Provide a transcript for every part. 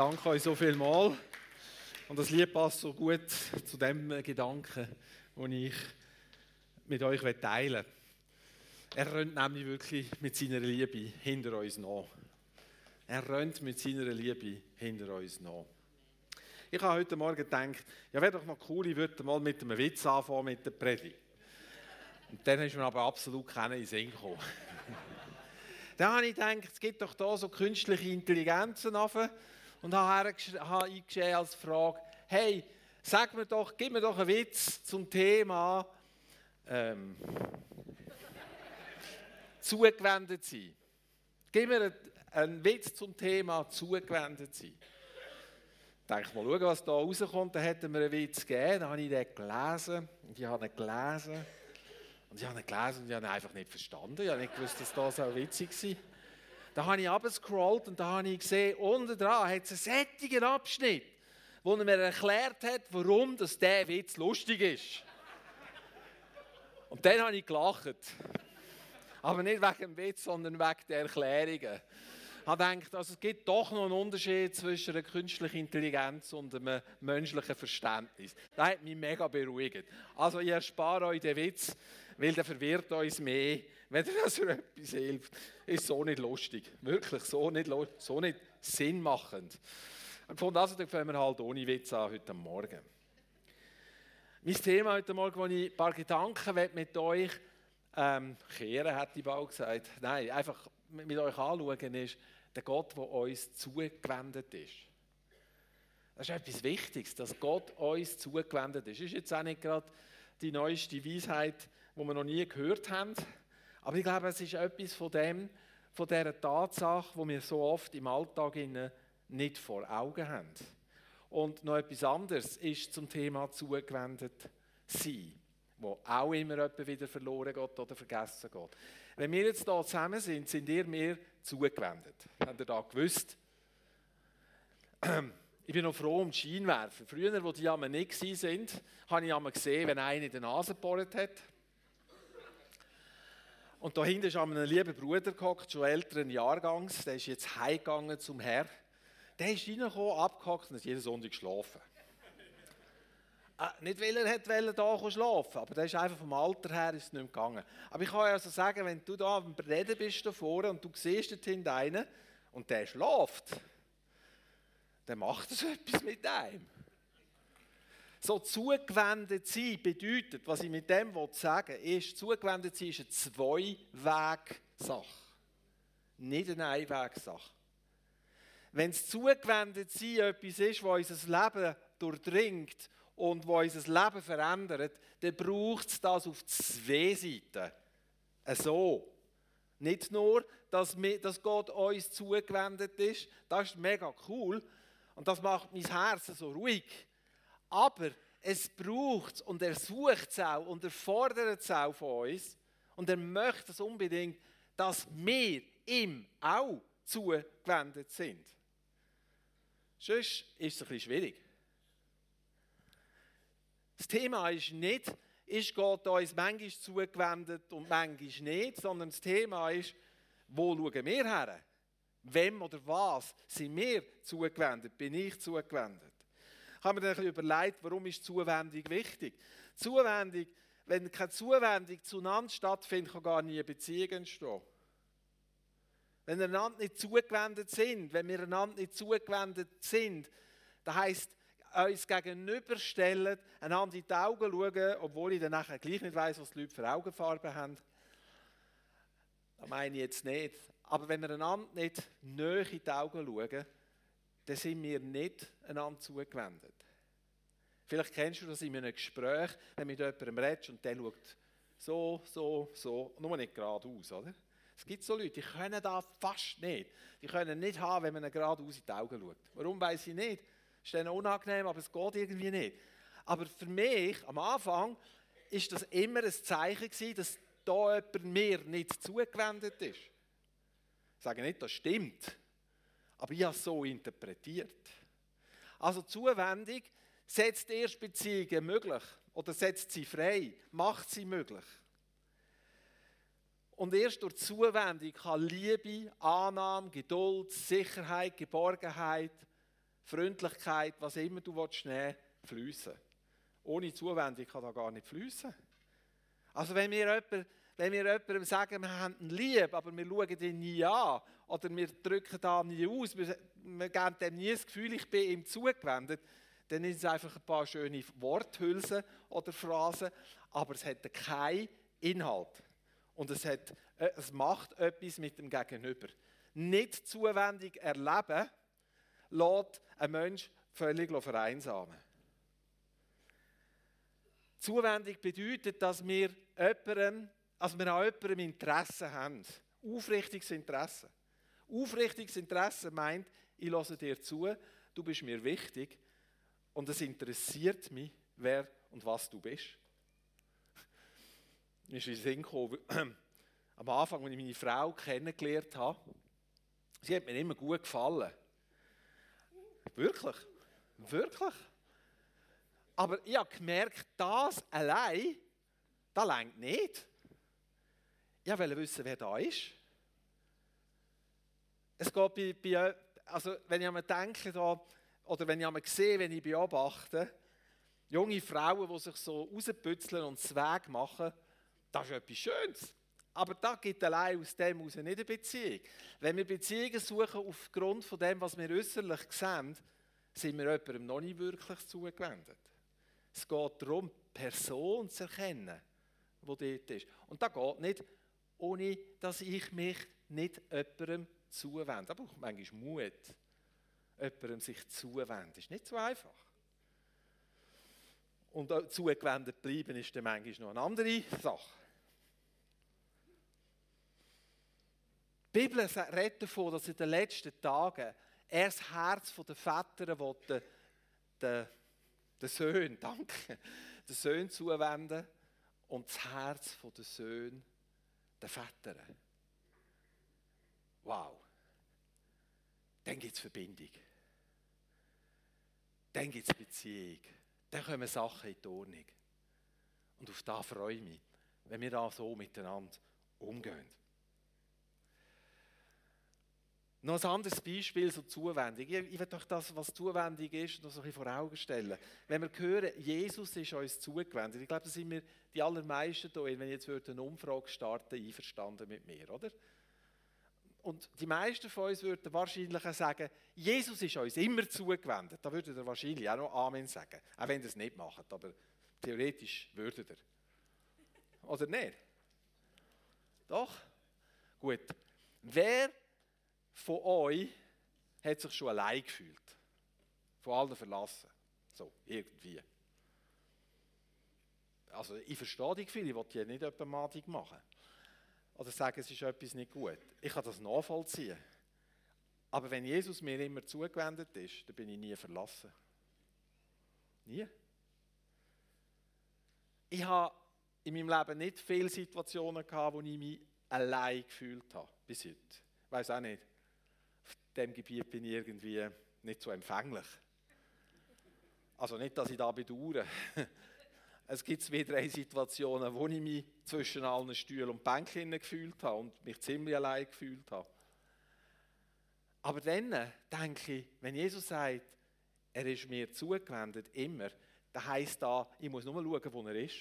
danke euch so viel mal. Und das Lied passt so gut zu dem Gedanken, den ich mit euch teilen. Er rennt nämlich wirklich mit seiner Liebe hinter uns nach. Er rennt mit seiner Liebe hinter uns nach. Ich habe heute Morgen gedacht, ja, wäre doch mal cool, ich würde mal mit einem Witz anfangen mit der Predigt. Und dann ist mir aber absolut keiner in den Sinn gekommen. dann habe ich gedacht, es gibt doch da so künstliche Intelligenzen und habe eingeschrieben als Frage, hey, sag mir doch, gib mir doch einen Witz zum Thema ähm, zugewendet sein. Gib mir einen Witz zum Thema zugewendet sein. Ich denke mal, schauen, was da rauskommt. Dann hätten wir einen Witz gegeben. Dann habe ich den gelesen. Und ich habe ihn gelesen. Und ich habe ihn gelesen und ich habe ihn einfach nicht verstanden. Ich habe nicht gewusst, dass das so witzig war. Da habe ich abgescrollt und da habe ich gesehen, unten dran hat es einen sättigen Abschnitt, wo er mir erklärt hat, warum das der Witz lustig ist. Und dann habe ich gelacht. Aber nicht wegen dem Witz, sondern wegen der Erklärungen. Ich gedacht, also es gibt doch noch einen Unterschied zwischen einer künstlichen Intelligenz und einem menschlichen Verständnis. Das hat mich mega beruhigt. Also ich erspare euch den Witz, weil der verwirrt uns mehr wenn dir das für etwas hilft, ist so nicht lustig. Wirklich so nicht, so nicht sinnmachend. Und von das also, fangen wir halt ohne Witz an heute Morgen. Mein Thema heute Morgen, wo ich ein paar Gedanken mit euch ähm, kehren, hätte ich bald gesagt. Nein, einfach mit euch anschauen, ist der Gott, der uns zugewendet ist. Das ist etwas Wichtiges, dass Gott uns zugewendet ist. Das ist jetzt auch nicht gerade die neueste Weisheit, die wir noch nie gehört haben. Aber ich glaube, es ist etwas von dem, von dieser Tatsache, wo wir so oft im Alltag nicht vor Augen haben. Und noch etwas anderes ist zum Thema zugewendet sein, wo auch immer wieder verloren geht oder vergessen geht. Wenn wir jetzt hier zusammen sind, sind ihr mir zugewendet. Habt ihr da gewusst? Ich bin noch froh um die Scheinwerfer. Früher, wo die einmal nicht waren, habe ich einmal gesehen, wenn einer in die Nase gebohrt hat. Und da hinten ist ein lieber Bruder gehockt, schon älteren Jahrgangs, der ist jetzt heimgegangen zum Herr. Der ist reingekommen, abgehackt und hat jeden Sonntag geschlafen. Äh, nicht, weil er wollte, da schlafen aber der ist einfach vom Alter her ist nicht gegangen. Aber ich kann also sagen, wenn du da am Reden bist da vorne und du siehst dort hinten einen und der schläft, dann macht das etwas mit einem. So zugewendet sein bedeutet, was ich mit dem sagen will, ist, zugewendet sein ist eine Zwei-Weg-Sache. Nicht eine Einweg-Sache. Wenn es zugewendet sein etwas ist, was unser Leben durchdringt und was unser Leben verändert, dann braucht es das auf zwei Seiten. So. Nicht nur, dass, dass Gott uns zugewendet ist, das ist mega cool und das macht mein Herz so ruhig. Aber es braucht es und er sucht es auch und er fordert es auch von uns und er möchte es unbedingt, dass wir ihm auch zugewendet sind. Sonst ist es ein bisschen schwierig. Das Thema ist nicht, ist Gott uns manchmal zugewendet und manchmal nicht, sondern das Thema ist, wo schauen wir her? Wem oder was sind wir zugewendet? Bin ich zugewendet? Habe mir dann überlegt, warum ist Zuwendung wichtig? Zuwendung, wenn keine Zuwendung zueinander stattfindet, kann gar nie eine Beziehung entstehen. Wenn wir einander nicht zugewendet sind, wenn wir einander nicht zugewendet sind, das heisst, uns gegenüberstellen, einander in die Augen schauen, obwohl ich dann nachher gleich nicht weiß, was die Leute für Augenfarbe haben. Das meine ich jetzt nicht. Aber wenn wir einander nicht näher in die Augen schauen, dann sind wir nicht einander zugewendet. Vielleicht kennst du das in einem Gespräch, wenn du mit jemandem redest und der schaut so, so, so, nur nicht geradeaus, oder? Es gibt so Leute, die können das fast nicht. Die können nicht haben, wenn man ihnen geradeaus in die Augen schaut. Warum, weiß ich nicht. Ist denen unangenehm, aber es geht irgendwie nicht. Aber für mich, am Anfang, ist das immer ein Zeichen gewesen, dass da jemand mir nicht zugewendet ist. Ich sage nicht, das stimmt. Aber ich habe es so interpretiert. Also Zuwendung setzt erst Beziehungen möglich oder setzt sie frei, macht sie möglich. Und erst durch Zuwendung kann Liebe, Annahme, Geduld, Sicherheit, Geborgenheit Freundlichkeit, was immer du willst, nehmen fließen. Ohne Zuwendung kann da gar nicht fließen. Also wenn wir, jemand, wenn wir jemandem sagen, wir haben ihn lieb, aber wir schauen ihn nie an oder wir drücken da nie aus, wir, wir geben dem nie das Gefühl, ich bin ihm zugewendet, dann sind es einfach ein paar schöne Worthülsen oder Phrasen, aber es hat keinen Inhalt. Und es, hat, äh, es macht etwas mit dem Gegenüber. Nicht zuwendig erleben, lässt ein Mensch völlig vereinsamen. Zuwendig bedeutet, dass wir, jemandem, dass wir an jemandem Interesse haben. Aufrichtiges Interesse. Aufrichtiges Interesse meint, ich lasse dir zu, du bist mir wichtig und es interessiert mich, wer und was du bist. Mir ist in den Sinn gekommen, am Anfang, als ich meine Frau kennengelernt habe, sie hat mir immer gut gefallen. Wirklich, wirklich. Aber ich habe gemerkt, das allein, das längt nicht. Ich wollte wissen, wer da ist. Es geht bei, bei also wenn ich an denke, da, oder wenn ich einmal sehe, wenn ich beobachte, junge Frauen, die sich so rauspützeln und Weg machen, das ist etwas Schönes. Aber da gibt allein aus dem heraus nicht eine Beziehung. Wenn wir Beziehungen suchen aufgrund von dem, was wir äußerlich sehen, sind wir jemandem noch nicht wirklich zugewendet. Es geht darum, die Person zu erkennen, die dort ist. Und das geht nicht, ohne dass ich mich nicht jemandem zuwende. Da braucht manchmal Mut jemandem sich zuwenden. Ist nicht so einfach. Und zugewendet bleiben ist dann manchmal noch eine andere Sache. Die Bibel redet davon, dass in den letzten Tagen er das Herz der Väter will, den, den, den Söhnen, danke, den Söhnen zuwenden und das Herz der Söhne den Vätern. Wow. Dann gibt es Verbindung dann gibt es Beziehung. Dann kommen Sachen in die Ordnung. Und auf das freue ich mich, wenn wir da so miteinander umgehen. Noch ein anderes Beispiel, so Zuwendung. Ich, ich will euch das, was Zuwendung ist, noch so ein bisschen vor Augen stellen. Wenn wir hören, Jesus ist uns zugewendet, ich glaube, da sind wir die allermeisten hier, wenn ich jetzt eine Umfrage starten einverstanden mit mir, oder? Und die meisten von uns würden wahrscheinlich sagen, Jesus ist uns immer zugewendet. Da würde er wahrscheinlich auch noch Amen sagen. Auch wenn er es nicht macht, aber theoretisch würde er. Oder nicht? Doch? Gut. Wer von euch hat sich schon allein gefühlt? Von allen verlassen? So, irgendwie. Also ich verstehe die Gefühle, ich will die nicht madig machen oder sagen, es ist etwas nicht gut. Ich kann das nachvollziehen. Aber wenn Jesus mir immer zugewendet ist, dann bin ich nie verlassen. Nie. Ich habe in meinem Leben nicht viele Situationen gehabt, wo ich mich allein gefühlt habe. Bis heute. Ich weiß auch nicht. Diesem Gebiet bin ich irgendwie nicht so empfänglich. Also nicht, dass ich da bedauere. Es gibt zwei, drei Situationen, wo ich mich zwischen allen Stühlen und Bänken gefühlt habe und mich ziemlich allein gefühlt habe. Aber dann denke ich, wenn Jesus sagt, er ist mir zugewendet, immer, dann heisst da, ich muss nur schauen, wo er ist.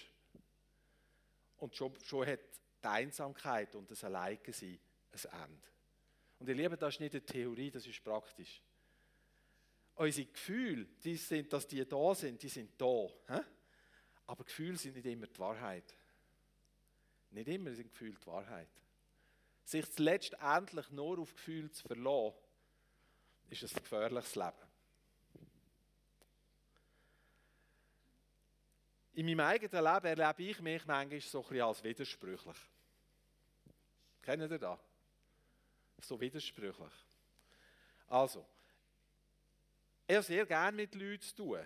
Und schon, schon hat die Einsamkeit und das Alleinsein ein Ende. Und ihr Lieben, das ist nicht eine Theorie, das ist praktisch. Unsere Gefühle, die sind, dass die da sind, die sind da. Aber Gefühle sind nicht immer die Wahrheit. Nicht immer sind Gefühle die Wahrheit. Sich letztendlich nur auf Gefühle zu verlassen, ist ein gefährliches Leben. In meinem eigenen Leben erlebe ich mich manchmal so ein bisschen als widersprüchlich. Kennen ihr das? So widersprüchlich. Also, ich habe sehr gerne mit Leuten zu tun.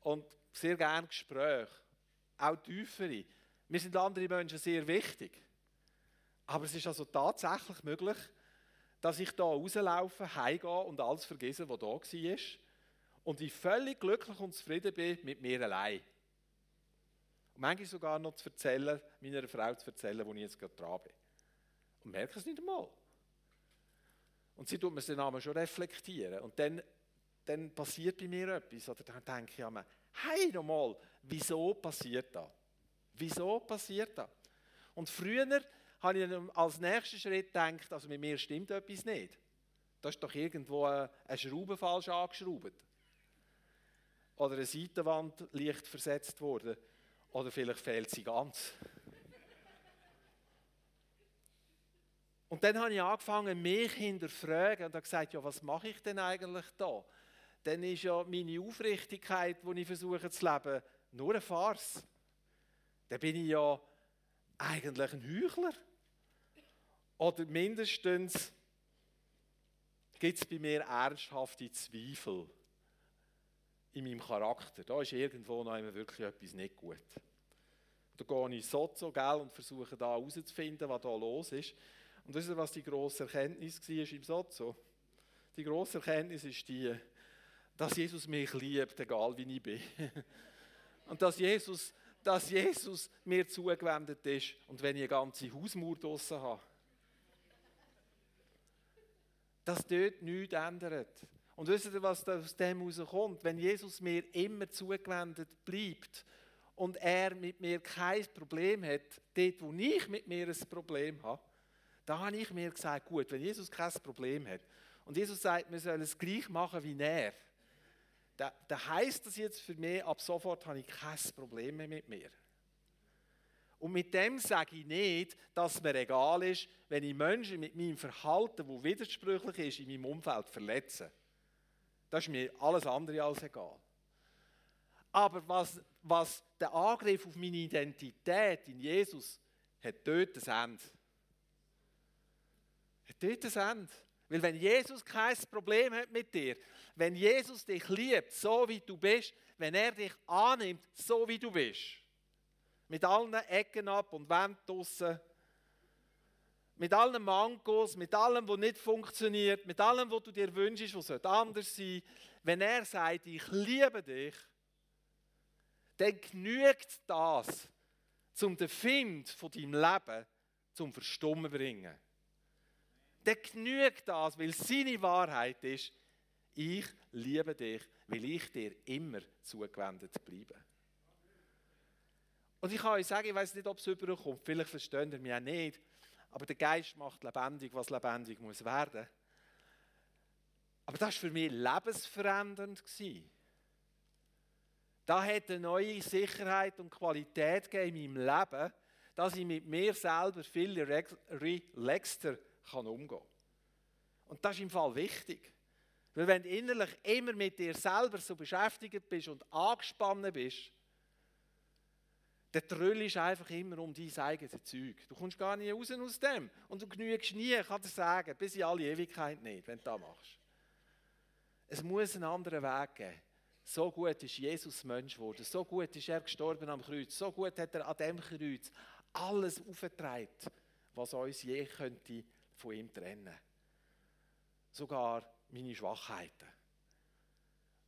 Und sehr gerne Gespräche, auch tiefere. Mir sind andere Menschen sehr wichtig. Aber es ist also tatsächlich möglich, dass ich da rauslaufe, heimgehe und alles vergesse, was da war. Und ich völlig glücklich und zufrieden bin mit mir allein. Und manchmal sogar noch zu erzählen, meiner Frau zu erzählen, wo ich jetzt gerade dran bin. Und merke es nicht einmal. Und sie tut mir den Namen schon reflektieren. Und dann dann passiert bei mir etwas. Oder dann denke ich mir, hey, nochmal, wieso passiert das? Wieso passiert das? Und früher habe ich als nächsten Schritt gedacht, also mit mir stimmt etwas nicht. Da ist doch irgendwo eine Schraube falsch angeschraubt. Oder eine Seitenwand leicht versetzt worden. Oder vielleicht fehlt sie ganz. Und dann habe ich angefangen, mich hinterfragen und habe gesagt, ja, was mache ich denn eigentlich da? Dann ist ja meine Aufrichtigkeit, die ich versuche zu leben, nur eine Farce. Dann bin ich ja eigentlich ein Heuchler. Oder mindestens gibt es bei mir ernsthafte Zweifel in meinem Charakter. Da ist irgendwo noch wirklich etwas nicht gut. Da gehe ich in Sozo gell, und versuche da herauszufinden, was da los ist. Und das ist, was die grosse Erkenntnis war im Sozo. Die grosse Erkenntnis ist die, dass Jesus mich liebt, egal wie ich bin. Und dass Jesus, dass Jesus mir zugewendet ist und wenn ich eine ganze Hausmauer draussen habe, dass dort nichts ändert. Und wisst ihr, was aus dem herauskommt? Wenn Jesus mir immer zugewendet bleibt und er mit mir kein Problem hat, dort, wo ich mit mir ein Problem habe, da habe ich mir gesagt, gut, wenn Jesus kein Problem hat und Jesus sagt, wir sollen es gleich machen wie er, dann, dann heisst das jetzt für mich, ab sofort habe ich kein Problem mehr mit mir. Und mit dem sage ich nicht, dass mir egal ist, wenn ich Menschen mit meinem Verhalten, wo widersprüchlich ist, in meinem Umfeld verletze. Das ist mir alles andere als egal. Aber was, was der Angriff auf meine Identität in Jesus hat dort ein Ende. Dort ein Ende. Weil wenn Jesus kein Problem hat mit dir, wenn Jesus dich liebt, so wie du bist, wenn er dich annimmt, so wie du bist, mit allen Ecken ab und Wänden draussen, mit allen Mangos, mit allem, was nicht funktioniert, mit allem, was du dir wünschst, was anders sein wenn er sagt, ich liebe dich, dann genügt das, um den Find von deinem Leben zum Verstummen zu bringen. Dann genügt das, weil seine Wahrheit ist, ich liebe dich, weil ich dir immer zugewendet bleibe. Und ich kann euch sagen, ich weiß nicht, ob es überkommt, vielleicht versteht ihr mich auch nicht, aber der Geist macht lebendig, was lebendig muss werden. Aber das war für mich lebensverändernd. Da hat eine neue Sicherheit und Qualität in meinem Leben, dass ich mit mir selber viel relaxter umgehen kann. Und das ist im Fall wichtig. Weil wenn du innerlich immer mit dir selber so beschäftigt bist und angespannt bist, dann tröllst du einfach immer um dein eigenes Zeug. Du kommst gar nicht raus aus dem. Und du genügst nie, kann dir sagen, bis in alle Ewigkeit nicht, wenn du das machst. Es muss einen anderen Weg geben. So gut ist Jesus Mensch geworden, so gut ist er gestorben am Kreuz, so gut hat er an dem Kreuz alles aufgetragen, was uns je könnte von ihm trennen. Sogar meine Schwachheiten.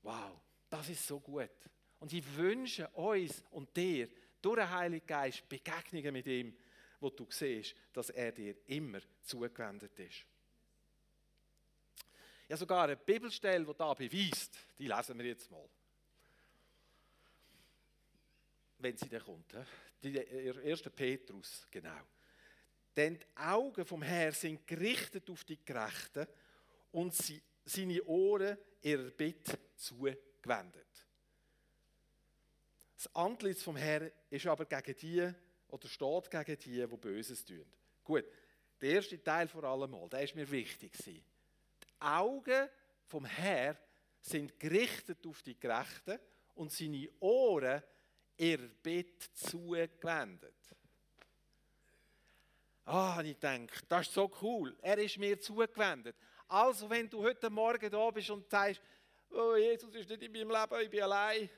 Wow, das ist so gut. Und ich wünsche uns und dir, durch den Heiligen Geist Begegnungen mit ihm, wo du siehst, dass er dir immer zugewendet ist. Ja, sogar eine Bibelstelle, die da beweist, die lesen wir jetzt mal. Wenn sie dann kommt. Die 1. Petrus, genau. Denn die Augen vom Herrn sind gerichtet auf die Gerechten und seine Ohren ihrer Bitte zugewendet. Das Antlitz vom Herrn ist aber gegen die, oder steht gegen die, die Böses tun. Gut, der erste Teil vor allem der ist mir wichtig. Die Augen vom Herrn sind gerichtet auf die Gerechten und seine Ohren ihr Bett zugewendet. Ah, oh, ich denke, das ist so cool. Er ist mir zugewendet. Also, wenn du heute Morgen da bist und sagst, oh, Jesus ist nicht in meinem Leben, ich bin allein,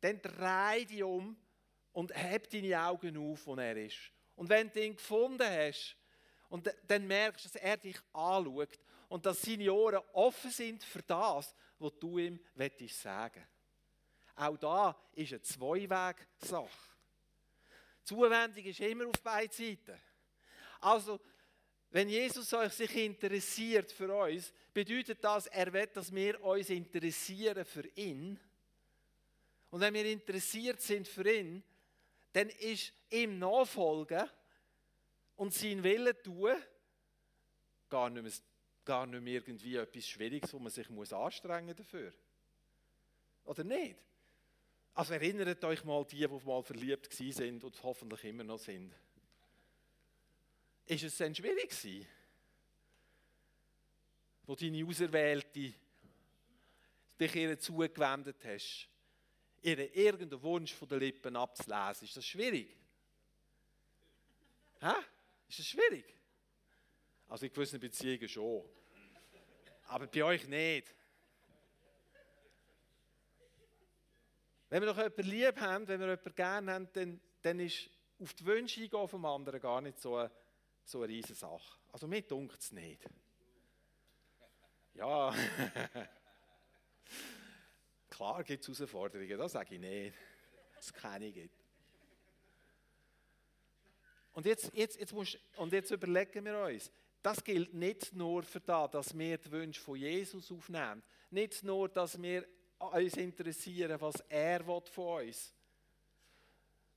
dann dreh dich um und heb deine Augen auf, wo er ist. Und wenn du ihn gefunden hast, und dann merkst du, dass er dich anschaut und dass seine Ohren offen sind für das, was du ihm sagen Auch da ist eine Zweiweg-Sache. Zuwendung ist immer auf beiden Seiten. Also, Wenn Jesus sich interessiert für uns, bedeutet das, er will, dass wir uns interessieren für ihn. Und wenn wir interessiert sind für ihn, dann ist ihm nachfolgen und sein Willen tun gar nicht mehr, gar nicht mehr irgendwie etwas Schwieriges, wo man sich muss anstrengen dafür. Oder nicht? Also erinnert euch mal die, die mal verliebt sind und hoffentlich immer noch sind. Ist es denn schwierig gewesen, wo deine Auserwählte dich ihr zugewendet hast, ihren irgendeinen Wunsch von den Lippen abzulesen? Ist das schwierig? Hä? Ist das schwierig? Also in gewissen Beziehungen schon. Aber bei euch nicht. Wenn wir noch jemanden lieb haben, wenn wir jemanden gerne haben, dann, dann ist auf die Wünsche eingehen vom anderen gar nicht so eine, so eine riesige Sache. Also mir dunkt es nicht. Ja, klar gibt es Herausforderungen, das sage ich nicht. Das keine gibt. Und jetzt, jetzt, jetzt, musst, und jetzt überlegen wir uns, das gilt nicht nur für das, dass wir die Wünsche von Jesus aufnehmen, nicht nur, dass wir uns interessieren, was er von uns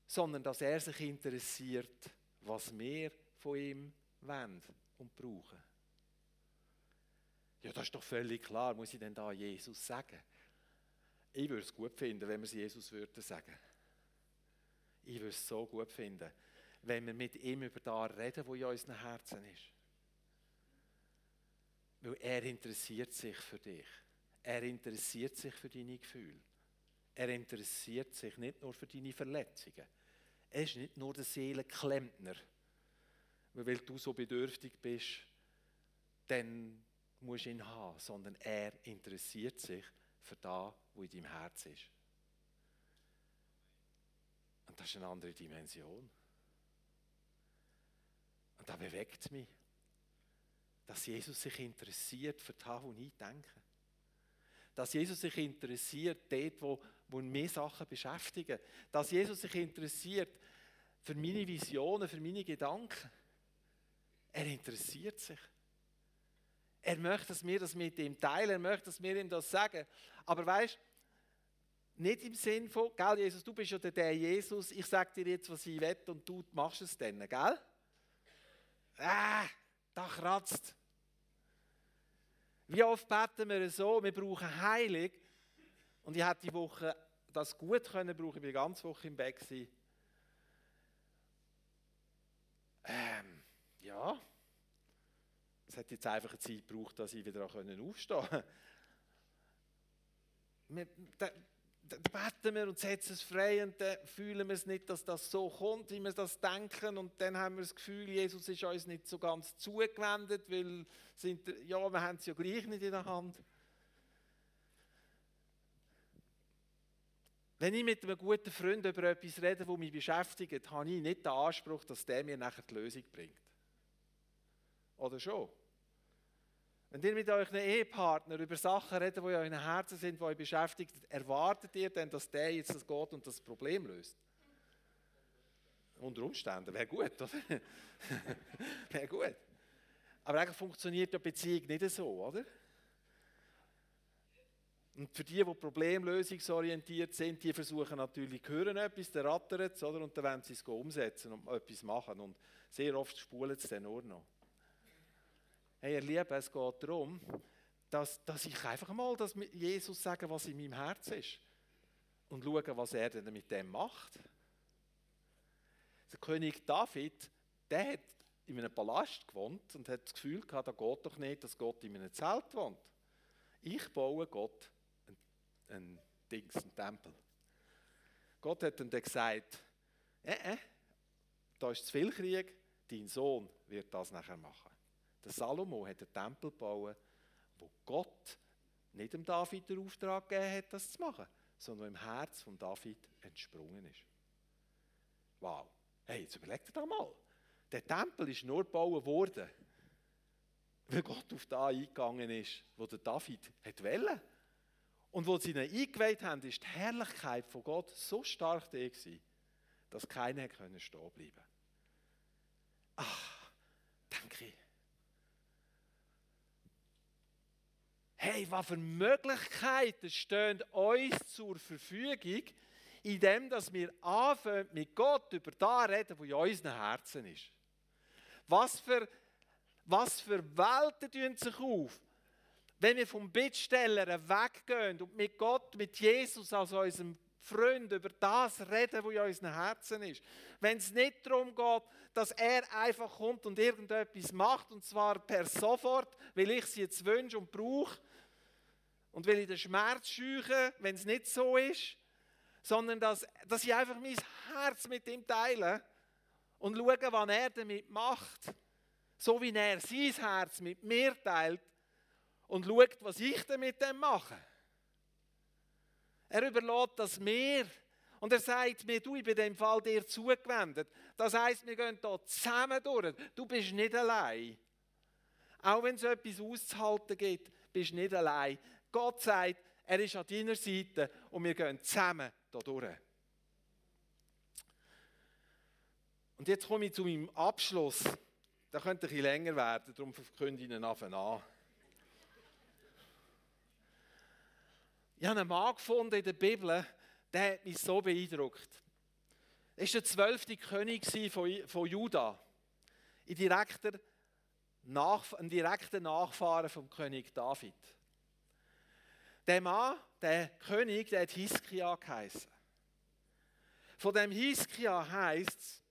sondern dass er sich interessiert, was wir von ihm wollen und brauchen. Ja, das ist doch völlig klar. Muss ich denn da Jesus sagen? Ich würde es gut finden, wenn wir es Jesus würden sagen. Ich würde es so gut finden, wenn wir mit ihm über das reden, was in unserem Herzen ist. Weil er interessiert sich für dich. Er interessiert sich für deine Gefühle. Er interessiert sich nicht nur für deine Verletzungen. Er ist nicht nur der Seelenklempner. Weil du so bedürftig bist, dann musst du ihn haben, sondern er interessiert sich für das, was in deinem Herz ist. Und das ist eine andere Dimension. Und das bewegt mich, dass Jesus sich interessiert für das, was ich denke. Dass Jesus sich interessiert dort, wo, wo mich Sachen beschäftigen. Dass Jesus sich interessiert für meine Visionen, für meine Gedanken. Er interessiert sich. Er möchte, dass wir das mit ihm teilen, er möchte, dass wir ihm das sagen. Aber weißt nicht im Sinn von, gell, Jesus, du bist ja der Jesus, ich sage dir jetzt, was ich will und du machst es dann, gell? Ah, da kratzt. Wie oft beten wir so, wir brauchen Heilig. Und ich hätte die Woche das gut können brauchen, ich war die ganze Woche im Bett. Ähm, ja, es hat jetzt einfach eine Zeit gebraucht, dass ich wieder aufstehen konnte. dann beten wir und setzen es frei und dann fühlen wir es nicht, dass das so kommt, wie wir das denken und dann haben wir das Gefühl, Jesus ist uns nicht so ganz zugewendet, weil sind, ja, wir haben es ja gleich nicht in der Hand. Wenn ich mit einem guten Freund über etwas rede, das mich beschäftigt, habe ich nicht den Anspruch, dass der mir nachher die Lösung bringt. Oder schon? Wenn ihr mit euren Ehepartner über Sachen redet, die in euren Herzen sind, die euch beschäftigt, erwartet ihr denn, dass der jetzt das geht und das Problem löst? Unter Umständen, wäre gut, oder? wäre gut. Aber eigentlich funktioniert die Beziehung nicht so, oder? Und für die, die problemlösungsorientiert sind, die versuchen natürlich, hören etwas, der rattert es, oder? Und dann wollen sie es umsetzen und etwas machen. Und sehr oft spulen sie dann nur noch hey, ihr Lieben, es geht darum, dass, dass ich einfach mal dass Jesus sage, was in meinem Herz ist. Und schaue, was er denn mit dem macht. Der König David, der hat in einem Palast gewohnt und hat das Gefühl gehabt, da geht doch nicht, dass Gott in einem Zelt wohnt. Ich baue Gott einen, einen Dings, einen Tempel. Gott hat dann gesagt, äh, äh, da ist zu viel Krieg, dein Sohn wird das nachher machen. Der Salomo hat einen Tempel gebaut, wo Gott nicht dem David den Auftrag gegeben hat, das zu machen, sondern im Herz von David entsprungen ist. Wow. Hey, jetzt überlegt doch mal. Der Tempel ist nur gebaut worden, weil Gott auf da eingegangen ist, wo der David hat wollte. Und wo sie ihn eingeweiht haben, ist die Herrlichkeit von Gott so stark da gewesen, dass keiner stehen bleiben konnte. Ach, denke ich, hey, was für Möglichkeiten stehen uns zur Verfügung, indem wir anfangen, mit Gott über das reden, was in unseren Herzen ist. Was für, was für Welten tun sich auf, wenn wir vom Bittsteller weggehen und mit Gott, mit Jesus als unserem Freund über das reden, was in unseren Herzen ist. Wenn es nicht darum geht, dass er einfach kommt und irgendetwas macht, und zwar per sofort, weil ich es jetzt wünsche und brauche, und will ich den Schmerz scheuchen, wenn es nicht so ist, sondern dass, dass ich einfach mein Herz mit ihm teile und schaue, was er damit macht. So wie er sein Herz mit mir teilt und schaut, was ich damit mache. Er überlässt das mir und er sagt mir, du, ich bin in dem Fall dir zugewendet. Das heißt, wir gehen hier zusammen durch. Du bist nicht allein. Auch wenn es etwas auszuhalten gibt, bist du nicht allein. Gott sagt, er ist an deiner Seite und wir gehen zusammen hier durch. Und jetzt komme ich zu meinem Abschluss. Der könnte ein bisschen länger werden, darum verkünde ich ihn an. Ich habe einen Mann gefunden in der Bibel, der hat mich so beeindruckt. Er war der zwölfte König von Juda. Ein direkter, ein direkter Nachfahre vom König David. Der Mann, der König, der hat Hiskia geheißen. Von dem Hiskia heißt es,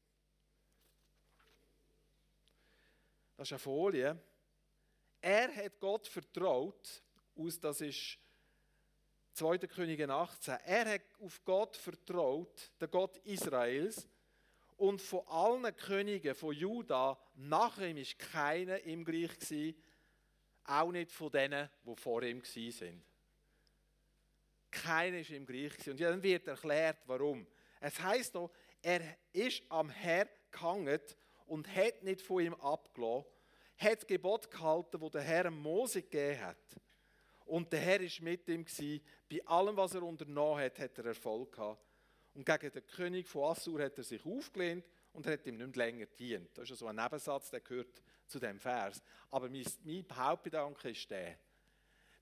das ist eine Folie, er hat Gott vertraut, aus, das ist 2. Könige 18, er hat auf Gott vertraut, der Gott Israels, und von allen Königen von Juda, nach ihm ist keiner im gleich gewesen, auch nicht von denen, die vor ihm sind. Keiner ist ihm gleich gewesen. Und dann wird erklärt, warum. Es heißt hier, er ist am Herr gehangen und hat nicht von ihm abgelassen, hat das Gebot gehalten, wo der Herr Mose gegeben hat. Und der Herr ist mit ihm gewesen. Bei allem, was er unternommen hat, hat er Erfolg gehabt. Und gegen den König von Assur hat er sich aufgelehnt und hat ihm nicht länger gedient. Das ist so ein Nebensatz, der gehört zu dem Vers. Aber mein, mein Hauptgedanke ist der.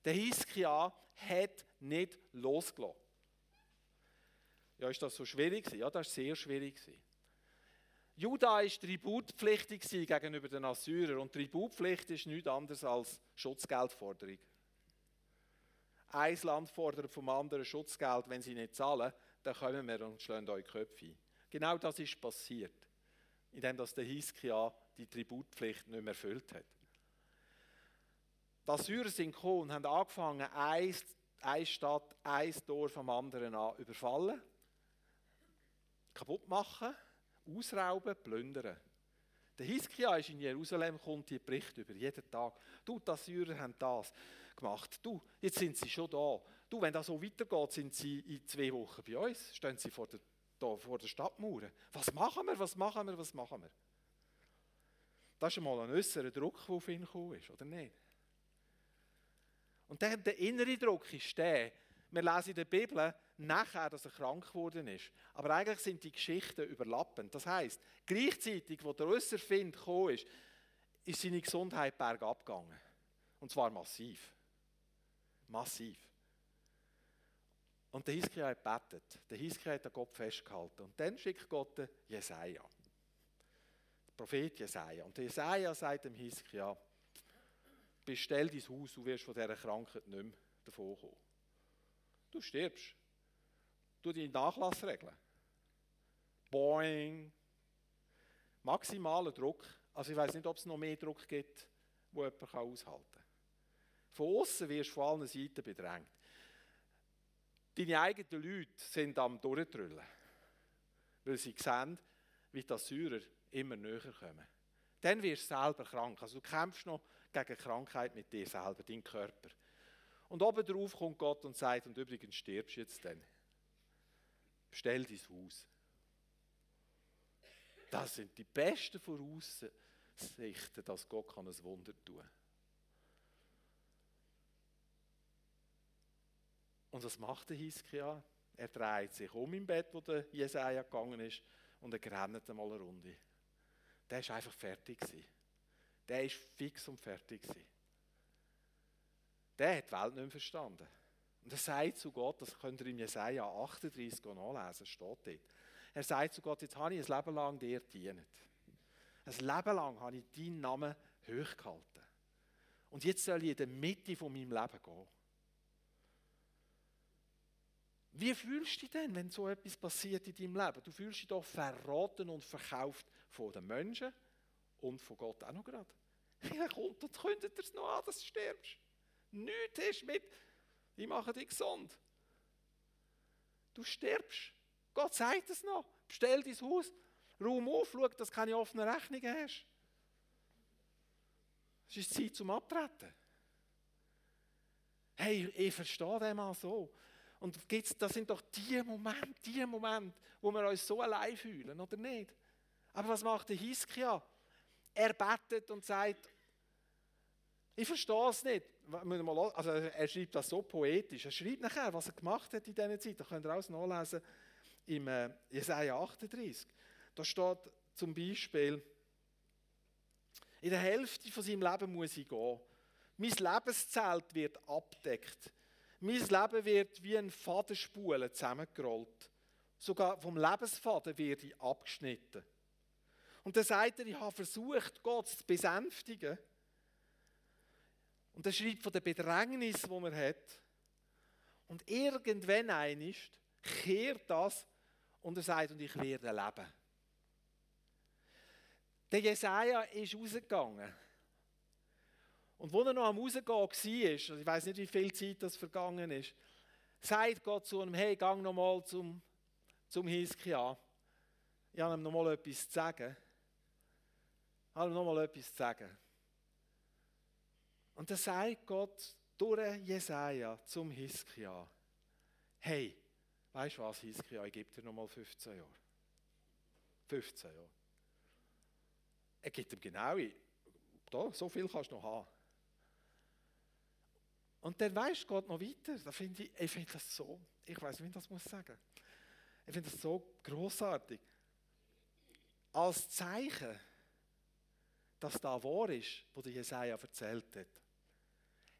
Der Hiskia hat nicht losgelassen. Ja, ist das so schwierig? Ja, das ist sehr schwierig. Juda war tributpflichtig gegenüber den Assyrern und Tributpflicht ist nichts anderes als Schutzgeldforderung. Ein Land fordert vom anderen Schutzgeld, wenn sie nicht zahlen, dann kommen wir und schlagen euch Köpfe ein. Genau das ist passiert, indem das der Hiskia die Tributpflicht nicht mehr erfüllt hat. Die Assyrer sind gekommen und haben angefangen, eine Stadt, ein Dorf am anderen an überfallen, kaputt machen, ausrauben, plündern. Der Hiskia ist in Jerusalem, kommt die Bericht über jeden Tag. Du, die Assyrer haben das gemacht. Du, jetzt sind sie schon da. Du, wenn das so weitergeht, sind sie in zwei Wochen bei uns. Stehen sie vor der, da, vor der Stadtmauer. Was machen wir, was machen wir, was machen wir? Das ist einmal ein äußerer Druck, der auf ihn gekommen ist, oder nicht? Und dann der innere Druck ist der, wir lesen in der Bibel nachher, dass er krank geworden ist. Aber eigentlich sind die Geschichten überlappend. Das heißt, gleichzeitig, wo der äußere Find gekommen ist, ist seine Gesundheit bergab gegangen. Und zwar massiv. Massiv. Und der Hiskia hat gebetet. Der Hiskia hat den Gott festgehalten. Und dann schickt Gott den Jesaja. Der Prophet Jesaja. Und der Jesaja sagt dem Hiskia, bestell dein Haus, du wirst von dieser Krankheit nicht mehr davon kommen. Du stirbst. Du deinen Nachlass regeln. Boing. Maximaler Druck. Also ich weiß nicht, ob es noch mehr Druck gibt, wo jemand aushalten kann. Von außen wirst du von allen Seiten bedrängt. Deine eigenen Leute sind am Durchdrüllen, weil sie sehen, wie die Assyrer immer näher kommen. Dann wirst du selber krank. Also du kämpfst noch gegen Krankheit mit dir selber, dein Körper. Und oben drauf kommt Gott und sagt, und übrigens stirbst du jetzt dann. Bestell dein Haus. Das sind die besten Voraussichten, dass Gott kann ein Wunder tun kann. Und was macht der Hiskia? Er dreht sich um im Bett, wo der Jesaja gegangen ist, und er rennt einmal eine Runde. Der ist einfach fertig gewesen. Der ist fix und fertig der hat die Welt nicht mehr verstanden. Und er sagt zu Gott, das könnt ihr in Jesaja 38 nachlesen, steht dort. Er sagt zu Gott, jetzt habe ich ein Leben lang dir gedient. Ein Leben lang habe ich deinen Namen hochgehalten. Und jetzt soll ich in der Mitte von meinem Leben gehen. Wie fühlst du dich denn, wenn so etwas passiert in deinem Leben? Du fühlst dich doch verraten und verkauft von den Menschen und von Gott auch noch gerade. Ja, kommt und kündet er es noch an, dass du stirbst. Nichts ist mit, ich mache dich gesund. Du stirbst. Gott sagt es noch. Bestell dein Haus, Raum auf, schau, dass du keine offenen Rechnungen hast. Es ist Zeit zum Abtreten. Hey, ich verstehe den mal so. Und das sind doch die Momente, die Momente, wo wir uns so allein fühlen, oder nicht? Aber was macht der Hiskia? Er betet und sagt, ich verstehe es nicht. Also er schreibt das so poetisch. Er schreibt nachher, was er gemacht hat in dieser Zeit. Da könnt ihr alles nachlesen im äh, Jesaja 38. Da steht zum Beispiel, in der Hälfte von seinem Leben muss ich gehen. Mein Lebenszelt wird abdeckt. Mein Leben wird wie ein Fadenspulen zusammengerollt. Sogar vom Lebensfaden werde ich abgeschnitten. Und dann sagt er, ich habe versucht, Gott zu besänftigen. Und er schreibt von der Bedrängnis, die man hat. Und irgendwann einmal kehrt das und er sagt, und ich werde leben. Der Jesaja ist rausgegangen. Und wo er noch am Rausgehen war, also ich weiß nicht, wie viel Zeit das vergangen ist, sagt Gott zu ihm, hey, gang noch mal zum, zum Hiskia. Ich habe ihm noch mal etwas zu sagen. Habe noch mal etwas zu sagen. Und dann sagt Gott durch Jesaja zum Hiskia, hey, weißt du was, Hiskia, ich gebe dir noch mal 15 Jahre. 15 Jahre. Er gibt ihm genau, da, so viel kannst du noch haben. Und dann weißt Gott noch weiter. Da find ich ich finde das so, ich weiß nicht, wie ich das muss sagen. Ich finde das so großartig. Als Zeichen, dass da wahr ist, was Jesaja erzählt hat,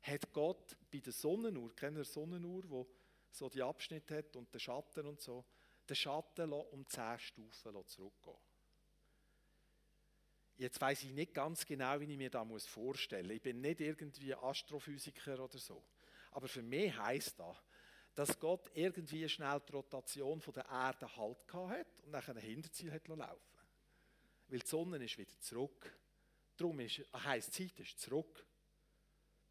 hat Gott bei der Sonnenuhr, kennt ihr Sonnenuhr, wo so die Abschnitte hat und den Schatten und so, den Schatten um 10 Stufen zurückgehen. Jetzt weiß ich nicht ganz genau, wie ich mir das vorstellen muss. Ich bin nicht irgendwie Astrophysiker oder so. Aber für mich heisst das, dass Gott irgendwie schnell die Rotation der Erde halt hat und nachher ein Hinterziel hat laufen Weil die Sonne ist wieder zurück. Darum heisst Zeit ist zurück.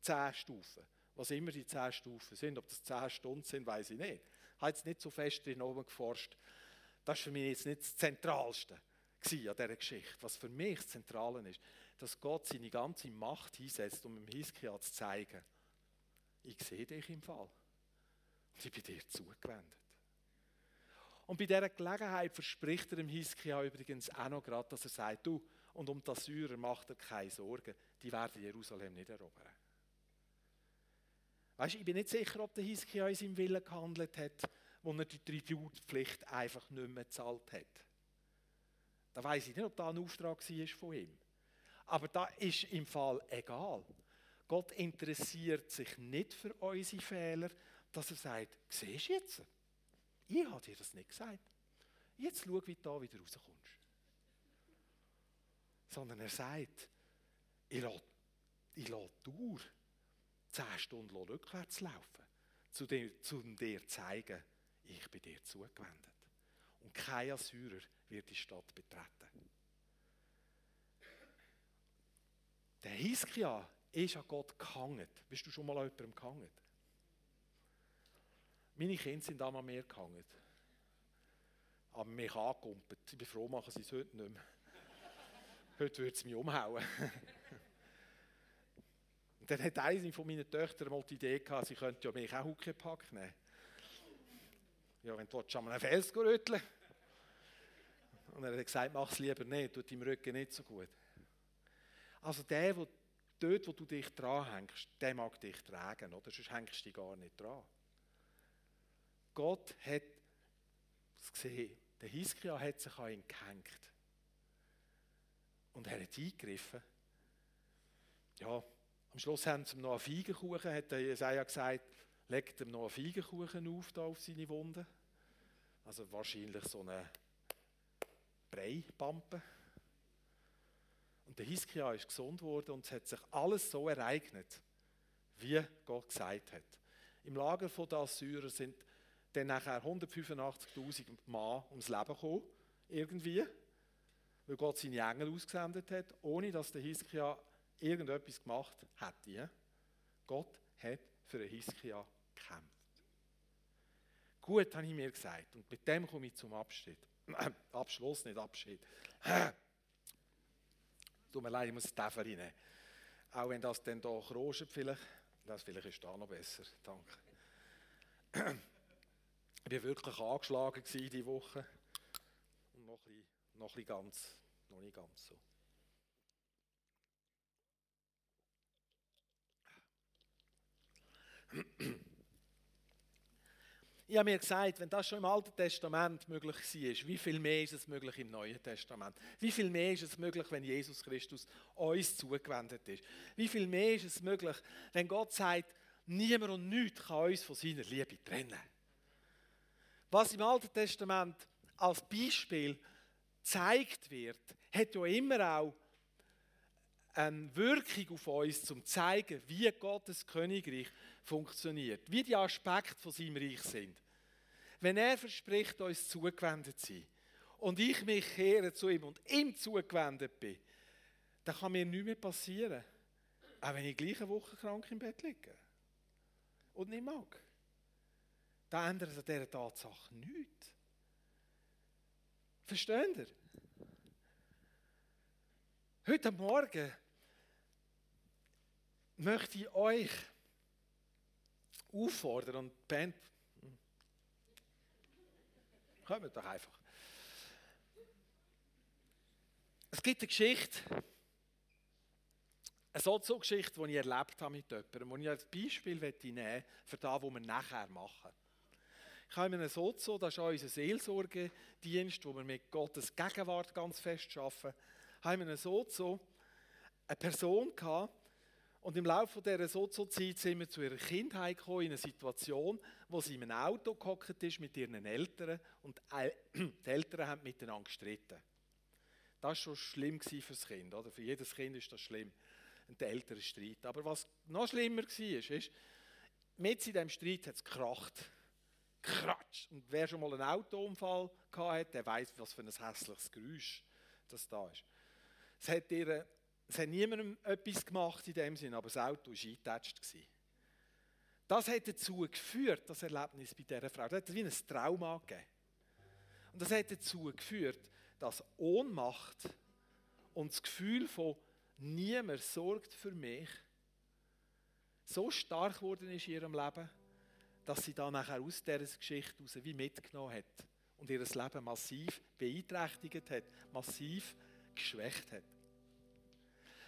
Zehn Stufen. Was immer die zehn Stufen sind, ob das zehn Stunden sind, weiß ich nicht. Ich habe jetzt nicht so fest drin oben geforscht. Das ist für mich jetzt nicht das Zentralste an dieser Geschichte. Was für mich das Zentrale ist, dass Gott seine ganze Macht einsetzt, um dem Hiskia zu zeigen, ich sehe dich im Fall. Und ich bin dir zugewendet. Und bei dieser Gelegenheit verspricht er dem Hiskia übrigens auch noch gerade, dass er sagt, du, und um die Assyrer macht er keine Sorgen, die werden Jerusalem nicht erobern. Weißt, ich bin nicht sicher, ob der Hiskia in seinem Willen gehandelt hat, wo er die Tributpflicht einfach nicht mehr gezahlt hat. Da weiß ich nicht, ob da ein Auftrag war von ihm. Aber da ist im Fall egal. Gott interessiert sich nicht für unsere Fehler, dass er sagt, siehst du jetzt? Ich habe dir das nicht gesagt. Jetzt schau, wie du da wieder rauskommst. Sondern er sagt, ich lasse, ich lasse Uhr zehn Stunden rückwärts laufen, zu dir, zu dir zeigen, ich bin dir zugewendet. Und kein Assyrer wird die Stadt betreten. Der Hiskia ist an Gott gehangen. Bist du schon mal an jemandem gehangen? Meine Kinder sind einmal mehr gehangen. Aber mich angekumpelt. Ich bin froh, machen sie es heute nicht mehr. Heute würde es mich umhauen. Und dann hat eine von meinen Töchtern mal die Idee gehabt, sie könnte ja mich auch Huckepack nehmen. Ja, wenn du an einem Fels rütteln Und er hat gesagt, mach es lieber nicht, tut deinem Rücken nicht so gut. Also der, der dort, wo du dich dran hängst, der mag dich tragen, oder? Sonst hängst du dich gar nicht dran. Gott hat es gesehen. Der Hiskia hat sich an ihn gehängt. Und er hat eingegriffen. Ja, Am Schluss haben sie ihm noch einen Feigenkuchen, hat Jesaja gesagt, legt ihm noch einen Feigenkuchen auf, da auf seine Wunde. Also wahrscheinlich so eine Breipampe. Und der Hiskia ist gesund worden und es hat sich alles so ereignet, wie Gott gesagt hat. Im Lager der Assyrer sind dann nachher 185.000 Mann ums Leben gekommen, irgendwie, weil Gott seine Engel ausgesendet hat, ohne dass der Hiskia irgendetwas gemacht hätte. Gott hat für den Hiskia gekämpft. Gut, habe ich mir gesagt. Und mit dem komme ich zum Abschied. Abschluss, nicht Abschied. Tut mir leid, ich muss das Tafel reinnehmen. Auch wenn das dann hier kroscht vielleicht. Das vielleicht ist da noch besser. Danke. Ich war wirklich angeschlagen diese Woche. Und noch ein bisschen, noch ein bisschen ganz, noch nicht ganz so. Ich habe mir gesagt, wenn das schon im Alten Testament möglich war, wie viel mehr ist es möglich im Neuen Testament? Wie viel mehr ist es möglich, wenn Jesus Christus uns zugewendet ist? Wie viel mehr ist es möglich, wenn Gott sagt, niemand und nichts kann uns von seiner Liebe trennen? Was im Alten Testament als Beispiel gezeigt wird, hat ja immer auch eine Wirkung auf uns, um zu zeigen, wie Gottes Königreich funktioniert, wie die Aspekte von seinem Reich sind. Wenn er verspricht, uns zugewendet zu sein und ich mich kehre zu ihm und ihm zugewendet bin, dann kann mir nichts mehr passieren. Auch wenn ich gleiche Woche krank im Bett liege und nicht mag. Da ändert an dieser Tatsache nichts. Versteht ihr? Heute Morgen möchte ich euch auffordern und die Band. Kommt doch einfach. Es gibt eine Geschichte, eine Sozo-Geschichte, die ich erlebt habe mit jemandem, die ich als Beispiel nehmen möchte für das, was wir nachher machen. Ich habe einen Sozo, das ist auch unser Seelsorgedienst, wo wir mit Gottes Gegenwart ganz fest arbeiten. Ich habe einen Sozo, eine Person gehabt, und im Laufe dieser Sozo-Zeit sind wir zu ihrer Kindheit gekommen, in einer Situation, wo sie in einem Auto gehockt ist mit ihren Eltern und die Eltern haben miteinander gestritten. Das war schon schlimm für das Kind. Oder? Für jedes Kind ist das schlimm, ein älterer Streit. Aber was noch schlimmer war, ist, mit in diesem Streit hat es gekracht. Kratsch! Und wer schon mal einen Autounfall hatte, der weiß, was für ein hässliches Geräusch das da ist. Es hat ihr es hat niemandem etwas gemacht in dem Sinn, aber das Auto war eingetatscht. Das hat dazu geführt, das Erlebnis bei dieser Frau, das hat wie ein Trauma gegeben. Und das hat dazu geführt, dass Ohnmacht und das Gefühl von niemand sorgt für mich so stark geworden ist in ihrem Leben, dass sie dann nachher aus dieser Geschichte heraus wie mitgenommen hat und ihr Leben massiv beeinträchtigt hat, massiv geschwächt hat.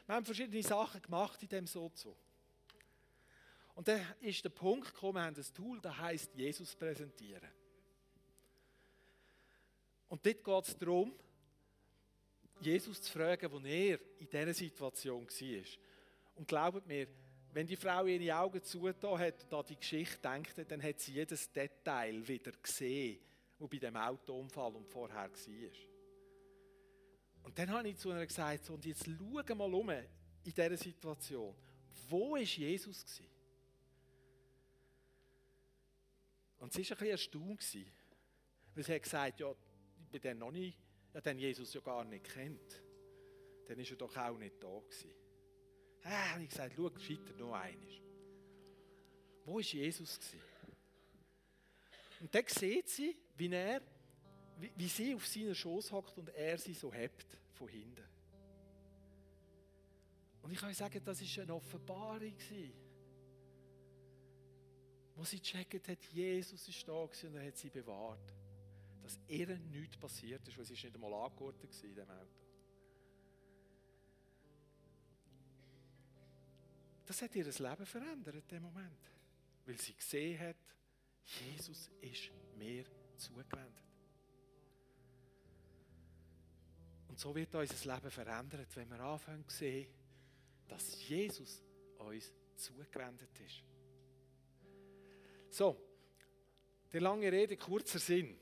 Wir haben verschiedene Sachen gemacht in dem Sozo. Und dann ist der Punkt gekommen, wir haben ein Tool, das heißt Jesus präsentieren. Und dort geht es darum, Jesus zu fragen, wo er in dieser Situation war. Und glaubt mir, wenn die Frau ihre Augen zugetan hat und an die Geschichte denkt, dann hat sie jedes Detail wieder gesehen, was bei dem Autounfall und vorher war. Und dann habe ich zu ihr gesagt, und jetzt schau mal um in dieser Situation. Wo war Jesus? Gewesen? Und sie war ein bisschen erstaunt, weil sie hat gesagt, ja, ich bin dann noch nicht, ja, den Jesus ja gar nicht kennt. Dann war er doch auch nicht da. Gewesen. Ah, habe ich gesagt, schau, scheiter noch einmal. Wo war Jesus? Und dann sieht sie, wie er wie, wie sie auf seiner Schoß hockt und er sie so hebt von hinten. Und ich kann euch sagen, das war eine Offenbarung. Wo sie gecheckt hat, Jesus ist da und er hat sie bewahrt. Dass ihr nichts passiert ist, weil sie nicht einmal angeordnet war in diesem Auto. Das hat ihr Leben verändert in dem Moment. Weil sie gesehen hat, Jesus ist mir zugewendet. Und so wird unser Leben verändert, wenn wir anfangen zu sehen, dass Jesus uns zugewendet ist. So, die lange Rede, kurzer Sinn.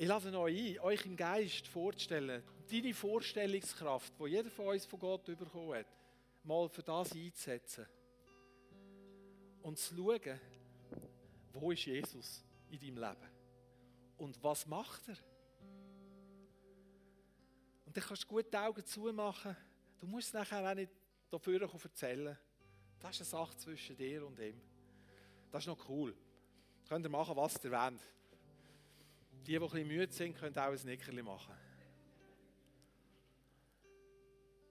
Ich lade euch ein, euch im Geist vorzustellen, deine Vorstellungskraft, die jeder von uns von Gott bekommen hat, mal für das einzusetzen. Und zu schauen, wo ist Jesus in deinem Leben? Und was macht er? Und dann kannst du gut die Augen zumachen. Du musst es nachher auch nicht dafür erzählen. Das ist eine Sache zwischen dir und ihm. Das ist noch cool. Könnt ihr machen, was ihr wollt. Die, die ein bisschen müde sind, können auch ein Nickerli machen.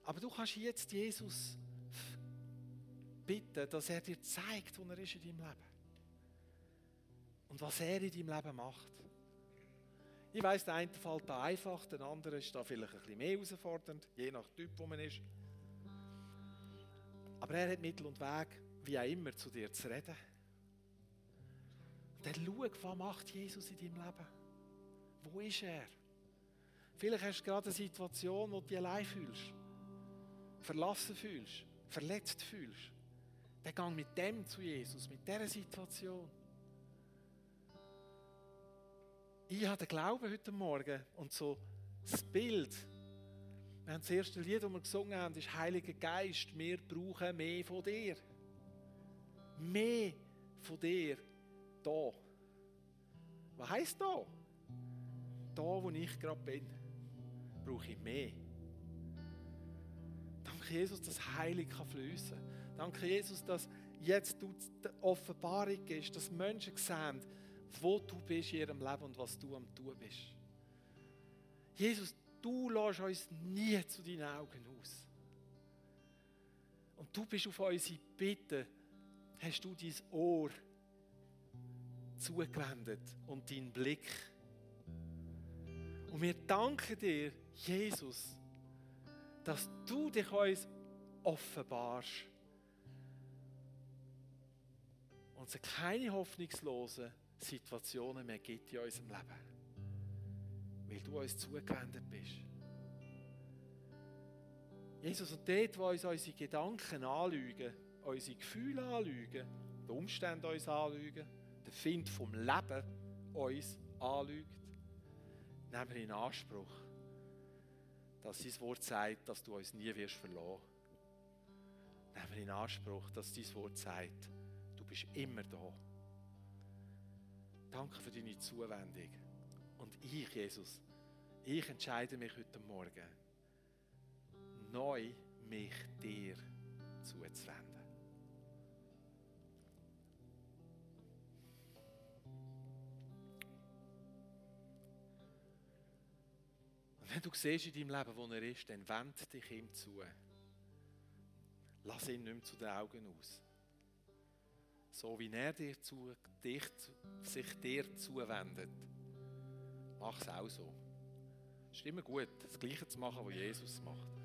Aber du kannst jetzt Jesus bitten, dass er dir zeigt, wo er ist in deinem Leben. Und was er in deinem Leben macht. Ich weiss, der eine fällt da einfach, der andere ist da vielleicht ein bisschen mehr herausfordernd, je nach Typ, wo man ist. Aber er hat Mittel und Weg, wie auch immer, zu dir zu reden. Und dann schau, was macht Jesus in deinem Leben? Wo ist er? Vielleicht hast du gerade eine Situation, wo du dich allein fühlst, verlassen fühlst, verletzt fühlst. Dann gang mit dem zu Jesus, mit dieser Situation. Ich habe den Glauben heute Morgen und so das Bild. Wir haben das erste Lied, das wir gesungen haben, ist Heiliger Geist, wir brauchen mehr von dir. Mehr von dir da. Was heisst da? Da, wo ich gerade bin, brauche ich mehr. Danke Jesus, dass Heilig kann fließen. Danke Jesus, dass jetzt du die Offenbarung gibst, dass Menschen sehen, wo du bist in ihrem Leben und was du am tun bist. Jesus, du lässt uns nie zu deinen Augen aus. Und du bist auf unsere Bitte, hast du dein Ohr zugewendet und deinen Blick. Und wir danken dir, Jesus, dass du dich uns offenbarst und es keine hoffnungslosen Situationen mehr gibt in unserem Leben, weil du uns zugewendet bist. Jesus, und dort, wo uns unsere Gedanken anlügen, unsere Gefühle anlügen, die Umstände uns anlügen, der Find vom Leben uns anlügt, nehmen wir in Anspruch, dass dein Wort sagt, dass du uns nie wirst verlassen. Nehmen wir in Anspruch, dass dein Wort sagt, du bist immer da. Danke für deine Zuwendung. Und ich, Jesus, ich entscheide mich heute Morgen, neu mich dir zuzuwenden. Wenn du siehst in deinem Leben, wo er ist, dann wend dich ihm zu. Lass ihn nicht mehr zu den Augen aus. So wie er dir zu, dich, sich dir zuwendet, mach es auch so. Es ist immer gut, das Gleiche zu machen, was Jesus macht.